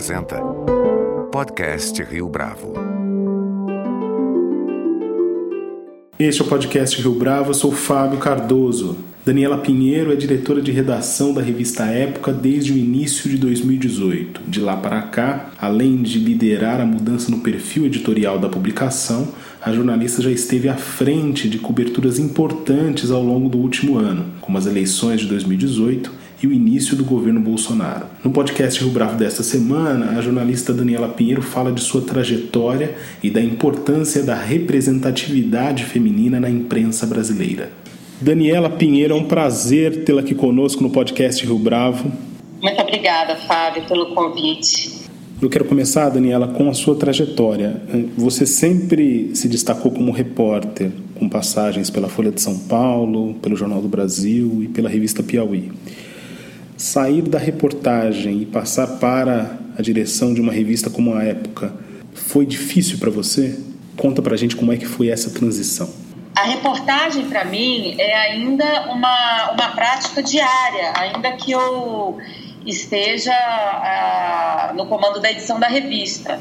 apresenta Podcast Rio Bravo. Este é o podcast Rio Bravo, eu sou Fábio Cardoso. Daniela Pinheiro é diretora de redação da revista Época desde o início de 2018. De lá para cá, além de liderar a mudança no perfil editorial da publicação, a jornalista já esteve à frente de coberturas importantes ao longo do último ano, como as eleições de 2018 e o início do governo Bolsonaro. No podcast Rio Bravo desta semana, a jornalista Daniela Pinheiro fala de sua trajetória e da importância da representatividade feminina na imprensa brasileira. Daniela Pinheiro, é um prazer tê-la aqui conosco no podcast Rio Bravo. Muito obrigada, Fábio, pelo convite. Eu quero começar, Daniela, com a sua trajetória. Você sempre se destacou como repórter, com passagens pela Folha de São Paulo, pelo Jornal do Brasil e pela revista Piauí. Sair da reportagem e passar para a direção de uma revista como a Época foi difícil para você? Conta para a gente como é que foi essa transição. A reportagem, para mim, é ainda uma, uma prática diária, ainda que eu esteja ah, no comando da edição da revista.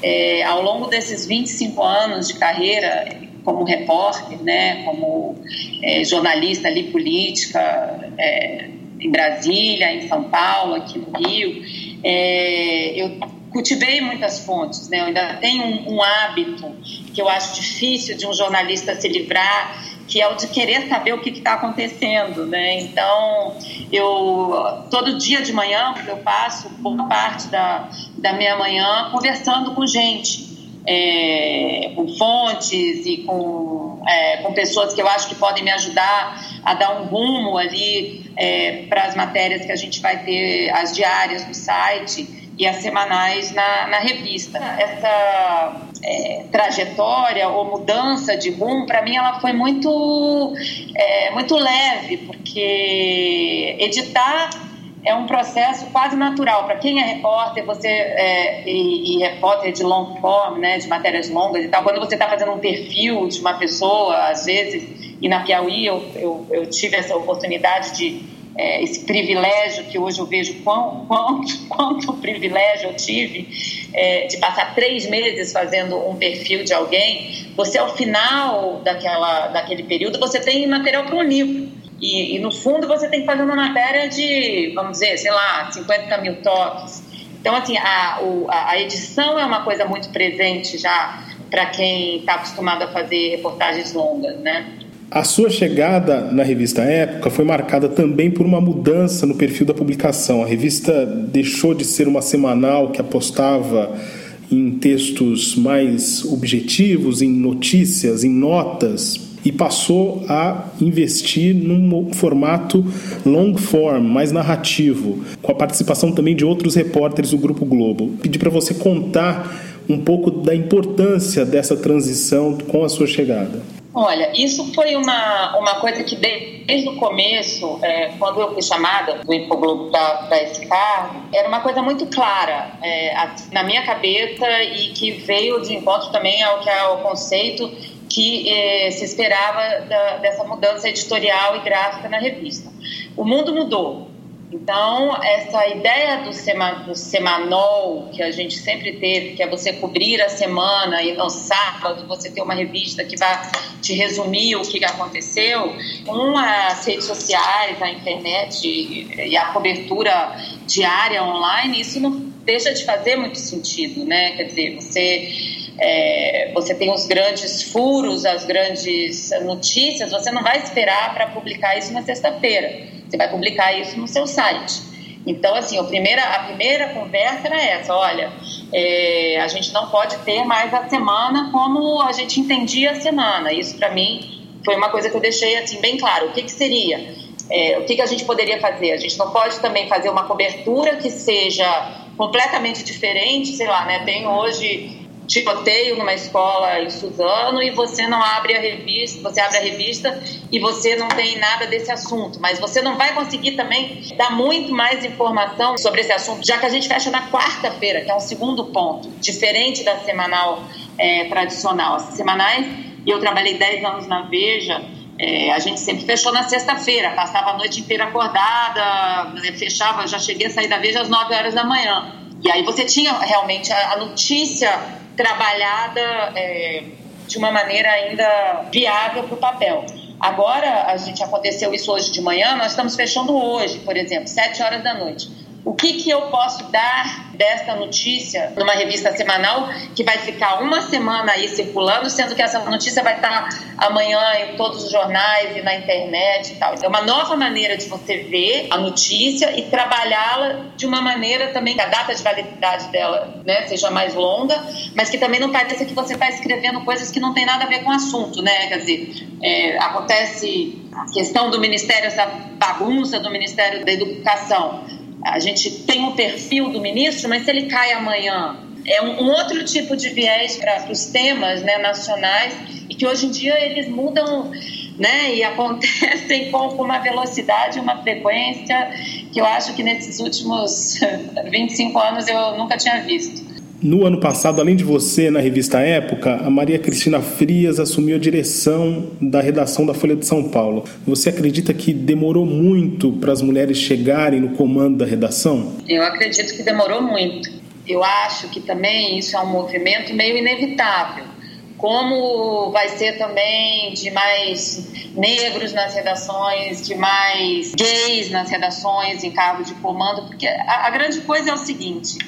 É, ao longo desses 25 anos de carreira como repórter, né, como é, jornalista ali política, é, em Brasília, em São Paulo, aqui no Rio, é, eu cultivei muitas fontes, né? Eu ainda tenho um, um hábito que eu acho difícil de um jornalista se livrar, que é o de querer saber o que está acontecendo, né? Então, eu todo dia de manhã eu passo boa parte da, da minha manhã conversando com gente, é, com fontes e com, é, com pessoas que eu acho que podem me ajudar a dar um rumo ali é, para as matérias que a gente vai ter, as diárias no site e as semanais na, na revista. Essa é, trajetória ou mudança de rumo, para mim, ela foi muito, é, muito leve, porque editar é um processo quase natural. Para quem é repórter, você é, e, e, repórter de long form, né, de matérias longas e tal, quando você está fazendo um perfil de uma pessoa, às vezes, e na Piauí eu, eu, eu tive essa oportunidade de é, esse privilégio que hoje eu vejo quão, quanto, quanto privilégio eu tive é, de passar três meses fazendo um perfil de alguém, você ao final daquela, daquele período você tem material para um livro. E, e, no fundo você tem que fazer uma matéria de, vamos dizer, sei lá, 50 mil toques. Então, assim, a, o, a edição é uma coisa muito presente já para quem está acostumado a fazer reportagens longas, né? A sua chegada na revista Época foi marcada também por uma mudança no perfil da publicação. A revista deixou de ser uma semanal que apostava em textos mais objetivos, em notícias, em notas, e passou a investir num formato long form, mais narrativo, com a participação também de outros repórteres do Grupo Globo. Pedi para você contar um pouco da importância dessa transição com a sua chegada. Olha, isso foi uma, uma coisa que desde o começo, é, quando eu fui chamada do Infoglobo para esse cargo, era uma coisa muito clara é, na minha cabeça e que veio de encontro também ao que é conceito que é, se esperava da, dessa mudança editorial e gráfica na revista. O mundo mudou, então, essa ideia do, sema, do semanol que a gente sempre teve, que é você cobrir a semana e no sábado você ter uma revista que vai te resumir o que aconteceu, com as redes sociais, a internet e a cobertura diária online, isso não deixa de fazer muito sentido, né? Quer dizer, você é, você tem os grandes furos, as grandes notícias, você não vai esperar para publicar isso na sexta-feira. Você vai publicar isso no seu site. Então, assim, a primeira, a primeira conversa era essa: olha, é, a gente não pode ter mais a semana como a gente entendia a semana. Isso, para mim, foi uma coisa que eu deixei assim bem claro. O que, que seria? É, o que, que a gente poderia fazer? A gente não pode também fazer uma cobertura que seja completamente diferente, sei lá, né? Tem hoje tiroteio numa escola em Suzano e você não abre a revista, você abre a revista e você não tem nada desse assunto, mas você não vai conseguir também dar muito mais informação sobre esse assunto, já que a gente fecha na quarta-feira, que é um segundo ponto, diferente da semanal é, tradicional. As semanais, eu trabalhei 10 anos na Veja, é, a gente sempre fechou na sexta-feira, passava a noite inteira acordada, fechava, já cheguei a sair da Veja às 9 horas da manhã. E aí você tinha realmente a, a notícia trabalhada é, de uma maneira ainda viável para o papel. Agora, a gente aconteceu isso hoje de manhã, nós estamos fechando hoje, por exemplo, sete horas da noite. O que, que eu posso dar desta notícia numa revista semanal que vai ficar uma semana aí circulando, sendo que essa notícia vai estar amanhã em todos os jornais e na internet e tal. É uma nova maneira de você ver a notícia e trabalhá-la de uma maneira também que a data de validade dela né, seja mais longa, mas que também não pareça que você está escrevendo coisas que não tem nada a ver com o assunto, né? Quer dizer, é, acontece a questão do Ministério, essa bagunça do Ministério da Educação a gente tem um perfil do ministro, mas se ele cai amanhã, é um, um outro tipo de viés para os temas né, nacionais e que hoje em dia eles mudam né, e acontecem com, com uma velocidade, uma frequência que eu acho que nesses últimos 25 anos eu nunca tinha visto. No ano passado, além de você na revista Época, a Maria Cristina Frias assumiu a direção da redação da Folha de São Paulo. Você acredita que demorou muito para as mulheres chegarem no comando da redação? Eu acredito que demorou muito. Eu acho que também isso é um movimento meio inevitável. Como vai ser também de mais negros nas redações, de mais gays nas redações em cargo de comando, porque a, a grande coisa é o seguinte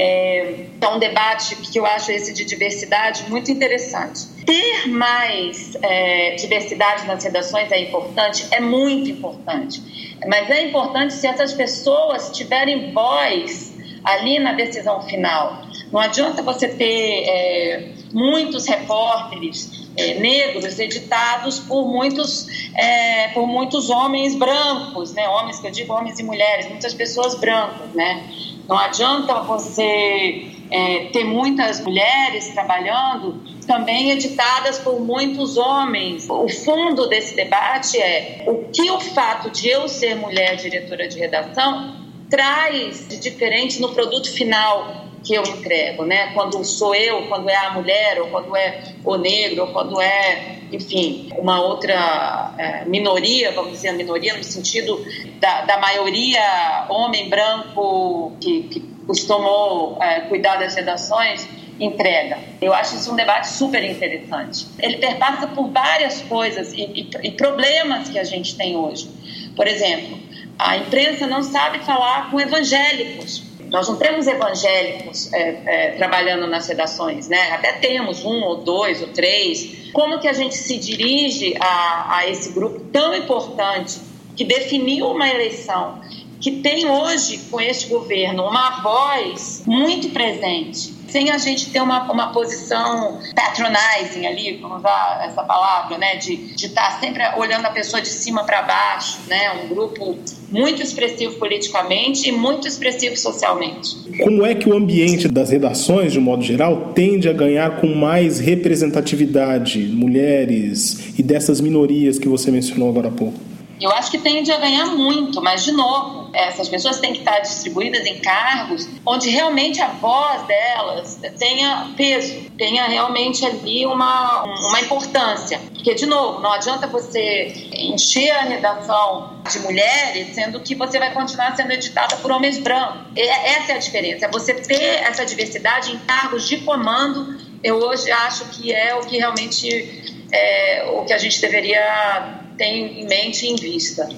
é, é um debate que eu acho esse de diversidade muito interessante. Ter mais é, diversidade nas redações é importante, é muito importante. Mas é importante se essas pessoas tiverem voz ali na decisão final. Não adianta você ter é, muitos repórteres é, negros editados por muitos, é, por muitos homens brancos, né? homens que eu digo homens e mulheres, muitas pessoas brancas, né? Não adianta você é, ter muitas mulheres trabalhando também editadas por muitos homens. O fundo desse debate é o que o fato de eu ser mulher diretora de redação traz de diferente no produto final que eu entrego, né? Quando sou eu, quando é a mulher, ou quando é o negro, ou quando é, enfim, uma outra é, minoria, vamos dizer, minoria no sentido da, da maioria homem branco que, que costumou é, cuidar das redações, entrega. Eu acho isso um debate super interessante. Ele perpassa por várias coisas e, e, e problemas que a gente tem hoje. Por exemplo, a imprensa não sabe falar com evangélicos nós não temos evangélicos é, é, trabalhando nas redações, né? Até temos um ou dois ou três. Como que a gente se dirige a, a esse grupo tão importante que definiu uma eleição, que tem hoje com este governo uma voz muito presente? Sem a gente ter uma, uma posição patronizing ali, vamos usar essa palavra, né, de estar tá sempre olhando a pessoa de cima para baixo, né, um grupo muito expressivo politicamente e muito expressivo socialmente. Como é que o ambiente das redações, de um modo geral, tende a ganhar com mais representatividade, mulheres e dessas minorias que você mencionou agora há pouco? Eu acho que tende a ganhar muito, mas de novo, essas pessoas têm que estar distribuídas em cargos onde realmente a voz delas tenha peso, tenha realmente ali uma, uma importância. Porque, de novo, não adianta você encher a redação de mulheres, sendo que você vai continuar sendo editada por homens brancos. Essa é a diferença, é você ter essa diversidade em cargos de comando. Eu hoje acho que é o que realmente é o que a gente deveria tem em mente e em vista.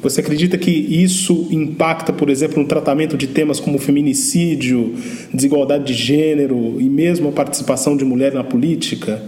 Você acredita que isso impacta, por exemplo, no tratamento de temas como feminicídio, desigualdade de gênero e mesmo a participação de mulher na política,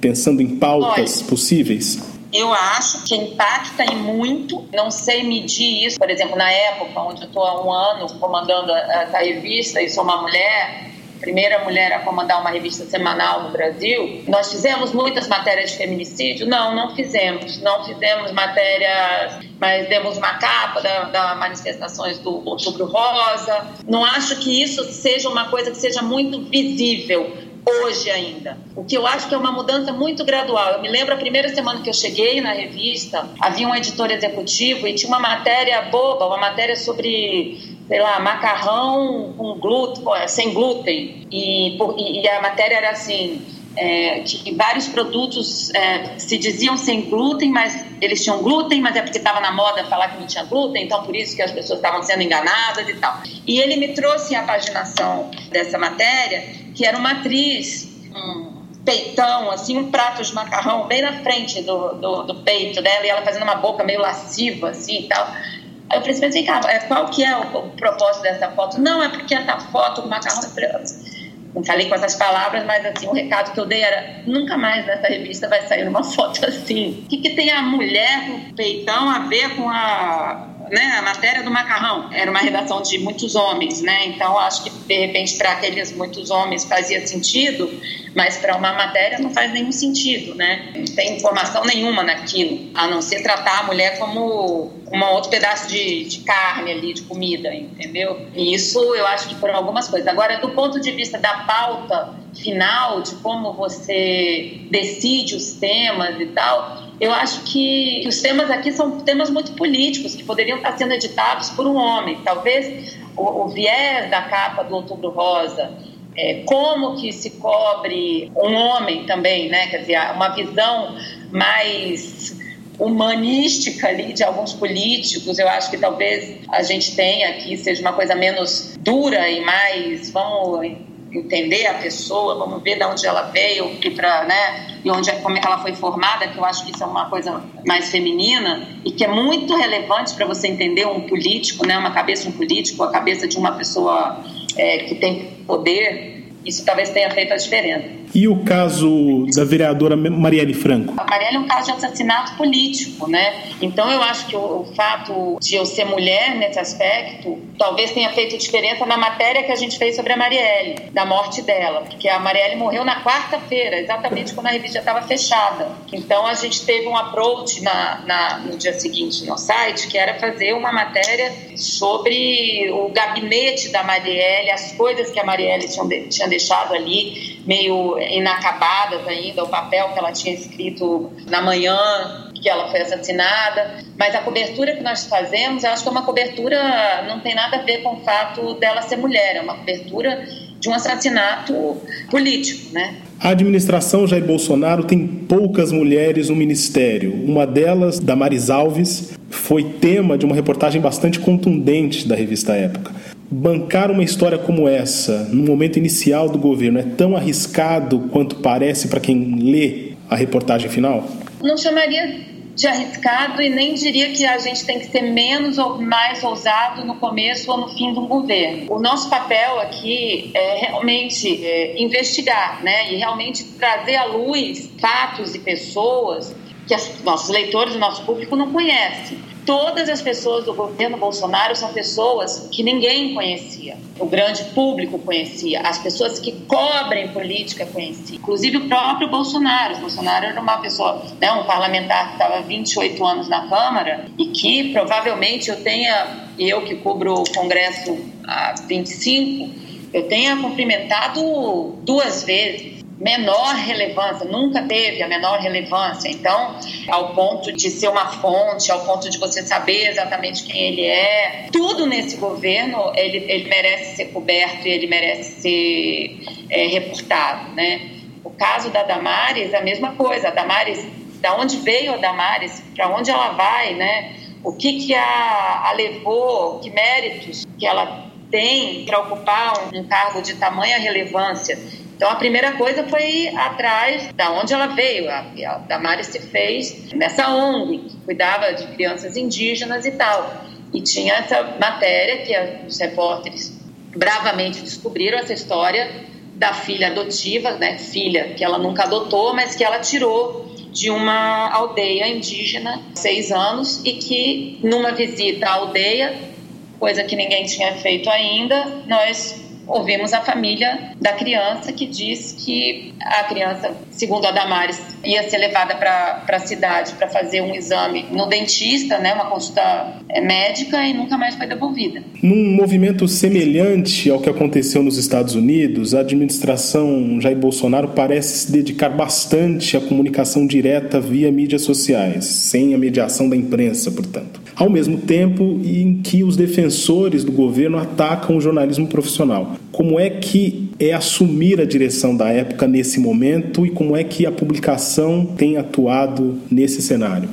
pensando em pautas Olha, possíveis? Eu acho que impacta em muito. Não sei medir isso. Por exemplo, na época onde eu estou há um ano comandando a revista e sou uma mulher, primeira mulher a comandar uma revista semanal no Brasil. Nós fizemos muitas matérias de feminicídio? Não, não fizemos. Não fizemos matérias, mas demos uma capa da, da manifestações do Outubro Rosa. Não acho que isso seja uma coisa que seja muito visível hoje ainda. O que eu acho que é uma mudança muito gradual. Eu me lembro a primeira semana que eu cheguei na revista, havia um editor executivo e tinha uma matéria boba, uma matéria sobre sei lá, macarrão com glúten, sem glúten. E, e a matéria era assim: é, que vários produtos é, se diziam sem glúten, mas eles tinham glúten, mas é porque estava na moda falar que não tinha glúten, então por isso que as pessoas estavam sendo enganadas e tal. E ele me trouxe a paginação dessa matéria, que era uma atriz, um peitão, assim, um prato de macarrão bem na frente do, do, do peito dela, e ela fazendo uma boca meio lasciva, assim e tal. Aí eu pensei, assim, é, qual que é o, o propósito dessa foto? Não, é porque essa foto, o macarrão não falei com essas palavras, mas assim, o recado que eu dei era: nunca mais nessa revista vai sair uma foto assim. O que, que tem a mulher com peitão a ver com a né, a matéria do macarrão era uma redação de muitos homens, né? Então acho que de repente para aqueles muitos homens fazia sentido, mas para uma matéria não faz nenhum sentido, né? Não tem informação nenhuma naquilo, a não ser tratar a mulher como um outro pedaço de, de carne ali, de comida, entendeu? E isso eu acho que por algumas coisas. Agora, do ponto de vista da pauta final, de como você decide os temas e tal, eu acho que os temas aqui são temas muito políticos, que poderiam estar sendo editados por um homem. Talvez o, o viés da capa do Outubro Rosa, é, como que se cobre um homem também, né? Quer dizer, uma visão mais humanística ali de alguns políticos, eu acho que talvez a gente tenha aqui seja uma coisa menos dura e mais vamos entender a pessoa, vamos ver de onde ela veio e para, né, e onde como é que ela foi formada, que eu acho que isso é uma coisa mais feminina e que é muito relevante para você entender um político, né, uma cabeça de um político, a cabeça de uma pessoa é, que tem poder. Isso talvez tenha feito a diferença. E o caso da vereadora Marielle Franco? A Marielle é um caso de assassinato político, né? Então eu acho que o, o fato de eu ser mulher nesse aspecto talvez tenha feito diferença na matéria que a gente fez sobre a Marielle, da morte dela, porque a Marielle morreu na quarta-feira, exatamente quando a revista estava fechada. Então a gente teve um approach na, na, no dia seguinte no site, que era fazer uma matéria sobre o gabinete da Marielle, as coisas que a Marielle tinha, tinha deixado ali, meio inacabadas ainda, o papel que ela tinha escrito na manhã que ela foi assassinada, mas a cobertura que nós fazemos, eu acho que é uma cobertura, não tem nada a ver com o fato dela ser mulher, é uma cobertura de um assassinato político, né? A administração Jair Bolsonaro tem poucas mulheres no ministério. Uma delas, Damares Alves, foi tema de uma reportagem bastante contundente da revista Época bancar uma história como essa, no momento inicial do governo, é tão arriscado quanto parece para quem lê a reportagem final? Não chamaria de arriscado e nem diria que a gente tem que ser menos ou mais ousado no começo ou no fim de um governo. O nosso papel aqui é realmente é, investigar, né, e realmente trazer à luz fatos e pessoas que os nossos leitores, nosso público não conhecem todas as pessoas do governo Bolsonaro são pessoas que ninguém conhecia. O grande público conhecia, as pessoas que cobrem política conheciam. Inclusive o próprio Bolsonaro. O Bolsonaro era uma pessoa, né, um parlamentar que estava 28 anos na Câmara e que provavelmente eu tenha, eu que cubro o Congresso há 25, eu tenha cumprimentado duas vezes menor relevância, nunca teve a menor relevância. Então, ao ponto de ser uma fonte, ao ponto de você saber exatamente quem ele é, tudo nesse governo ele, ele merece ser coberto e ele merece ser é, reportado, né? O caso da Damares, a mesma coisa. A Damares, da onde veio a Damares, para onde ela vai, né? O que que a, a levou, que méritos que ela tem para ocupar um, um cargo de tamanha relevância então, a primeira coisa foi atrás da onde ela veio. A, a se fez nessa ONG, que cuidava de crianças indígenas e tal. E tinha essa matéria que os repórteres bravamente descobriram essa história da filha adotiva, né, filha que ela nunca adotou, mas que ela tirou de uma aldeia indígena, seis anos, e que numa visita à aldeia, coisa que ninguém tinha feito ainda, nós ouvimos a família da criança que diz que a criança, segundo a Damares, ia ser levada para a cidade para fazer um exame no dentista, né, uma consulta é, médica e nunca mais foi devolvida. Num movimento semelhante ao que aconteceu nos Estados Unidos, a administração Jair Bolsonaro parece se dedicar bastante à comunicação direta via mídias sociais, sem a mediação da imprensa, portanto. Ao mesmo tempo em que os defensores do governo atacam o jornalismo profissional. Como é que é assumir a direção da época nesse momento e como é que a publicação tem atuado nesse cenário?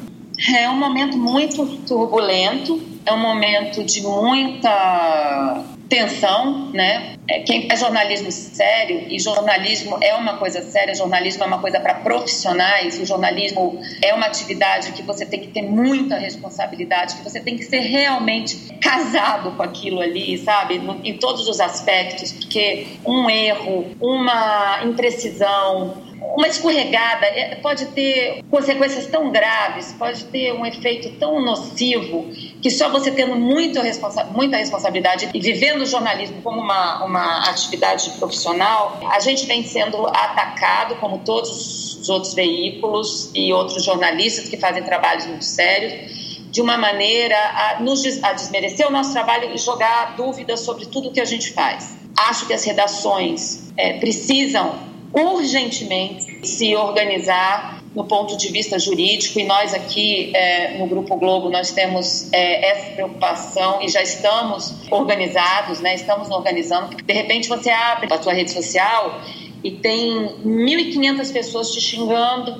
É um momento muito turbulento, é um momento de muita tensão, né? É, quem é jornalismo sério e jornalismo é uma coisa séria, jornalismo é uma coisa para profissionais, o jornalismo é uma atividade que você tem que ter muita responsabilidade, que você tem que ser realmente casado com aquilo ali, sabe? Em todos os aspectos, porque um erro, uma imprecisão, uma escorregada é, pode ter consequências tão graves, pode ter um efeito tão nocivo, que só você tendo muito responsa muita responsabilidade e vivendo o jornalismo como uma, uma atividade profissional, a gente vem sendo atacado, como todos os outros veículos e outros jornalistas que fazem trabalhos muito sérios, de uma maneira a, nos, a desmerecer o nosso trabalho e jogar dúvidas sobre tudo que a gente faz. Acho que as redações é, precisam urgentemente se organizar no ponto de vista jurídico e nós aqui é, no Grupo Globo nós temos é, essa preocupação e já estamos organizados, né? Estamos organizando. Porque de repente você abre a sua rede social e tem 1.500 pessoas te xingando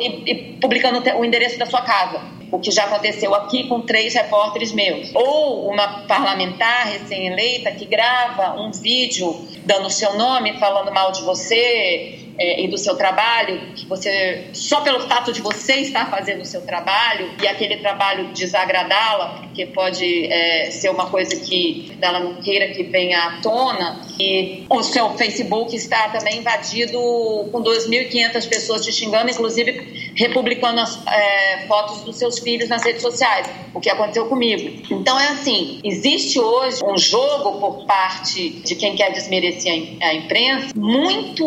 e, e publicando o endereço da sua casa o que já aconteceu aqui com três repórteres meus. Ou uma parlamentar recém-eleita que grava um vídeo dando seu nome, falando mal de você, é, e do seu trabalho, que você, só pelo fato de você estar fazendo o seu trabalho e aquele trabalho desagradá-la, porque pode é, ser uma coisa que ela não queira que venha à tona, e o seu Facebook está também invadido com 2.500 pessoas te xingando, inclusive republicando as é, fotos dos seus filhos nas redes sociais, o que aconteceu comigo. Então é assim, existe hoje um jogo por parte de quem quer desmerecer a imprensa muito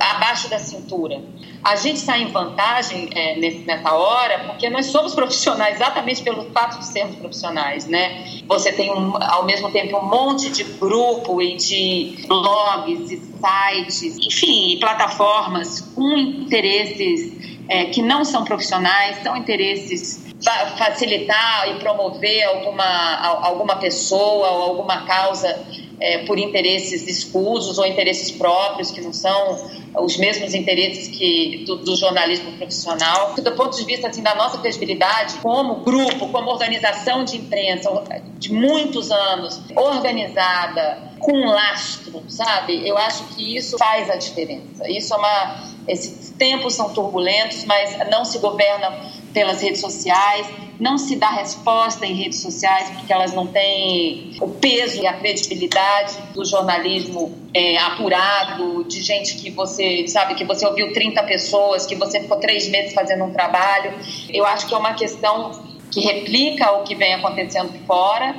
abaixo da cintura. A gente sai em vantagem é, nessa hora porque nós somos profissionais exatamente pelo fato de sermos profissionais, né? Você tem um, ao mesmo tempo um monte de grupo e de blogs e sites, enfim, e plataformas com interesses é, que não são profissionais, são interesses facilitar e promover alguma, alguma pessoa ou alguma causa é, por interesses escusos ou interesses próprios, que não são os mesmos interesses que do, do, jornalismo profissional. Do ponto de vista assim, da nossa credibilidade, como grupo, como organização de imprensa de muitos anos, organizada, com lastro, sabe? Eu acho que isso faz a diferença. Isso é uma. Esses tempos são turbulentos, mas não se governa pelas redes sociais, não se dá resposta em redes sociais porque elas não têm o peso e a credibilidade do jornalismo é, apurado, de gente que você sabe que você ouviu 30 pessoas, que você ficou três meses fazendo um trabalho. Eu acho que é uma questão que replica o que vem acontecendo fora,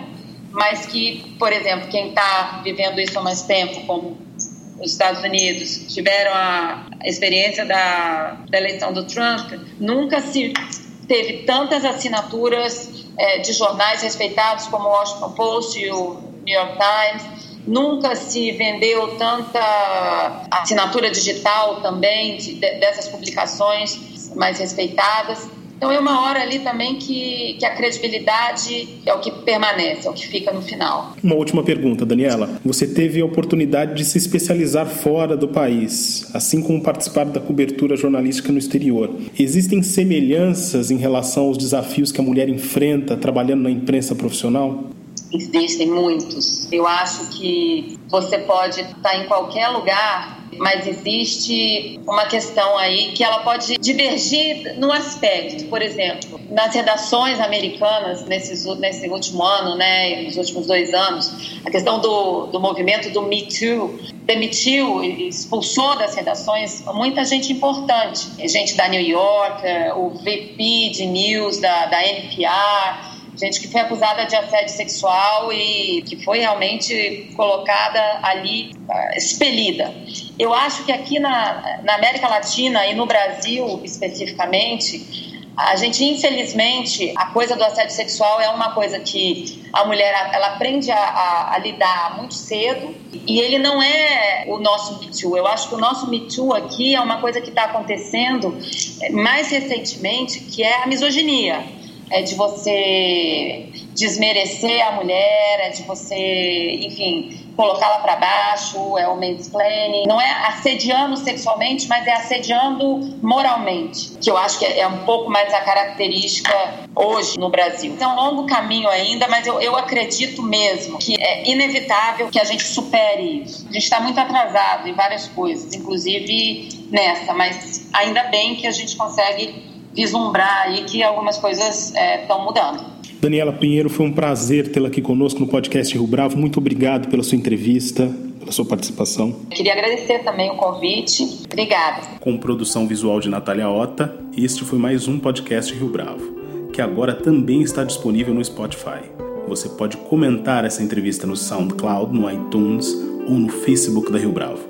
mas que, por exemplo, quem está vivendo isso há mais tempo, como os Estados Unidos tiveram a experiência da, da eleição do Trump, nunca se teve tantas assinaturas é, de jornais respeitados como o Washington Post e o New York Times. Nunca se vendeu tanta assinatura digital também de, dessas publicações mais respeitadas. Então é uma hora ali também que, que a credibilidade é o que permanece, é o que fica no final. Uma última pergunta, Daniela. Você teve a oportunidade de se especializar fora do país, assim como participar da cobertura jornalística no exterior. Existem semelhanças em relação aos desafios que a mulher enfrenta trabalhando na imprensa profissional? Existem muitos. Eu acho que você pode estar em qualquer lugar mas existe uma questão aí que ela pode divergir no aspecto, por exemplo, nas redações americanas nesses, nesse último ano, né, nos últimos dois anos, a questão do, do movimento do Me Too demitiu expulsou das redações muita gente importante, gente da New York, o VP de News da, da NPR, gente que foi acusada de assédio sexual e que foi realmente colocada ali, ah, expelida. Eu acho que aqui na, na América Latina e no Brasil especificamente, a gente, infelizmente, a coisa do assédio sexual é uma coisa que a mulher ela aprende a, a, a, lidar muito cedo e ele não é o nosso Me Too. Eu acho que o nosso Me Too aqui é uma coisa que está acontecendo mais recentemente, que é a misoginia é de você desmerecer a mulher, é de você, enfim, colocá-la para baixo, é o mansplaining. Não é assediando sexualmente, mas é assediando moralmente, que eu acho que é um pouco mais a característica hoje no Brasil. É um longo caminho ainda, mas eu, eu acredito mesmo que é inevitável que a gente supere isso. A gente está muito atrasado em várias coisas, inclusive nessa, mas ainda bem que a gente consegue vislumbrar aí que algumas coisas estão é, mudando. Daniela Pinheiro, foi um prazer tê-la aqui conosco no podcast Rio Bravo. Muito obrigado pela sua entrevista, pela sua participação. Queria agradecer também o convite. Obrigada. Com produção visual de Natália Ota, este foi mais um podcast Rio Bravo, que agora também está disponível no Spotify. Você pode comentar essa entrevista no SoundCloud, no iTunes ou no Facebook da Rio Bravo.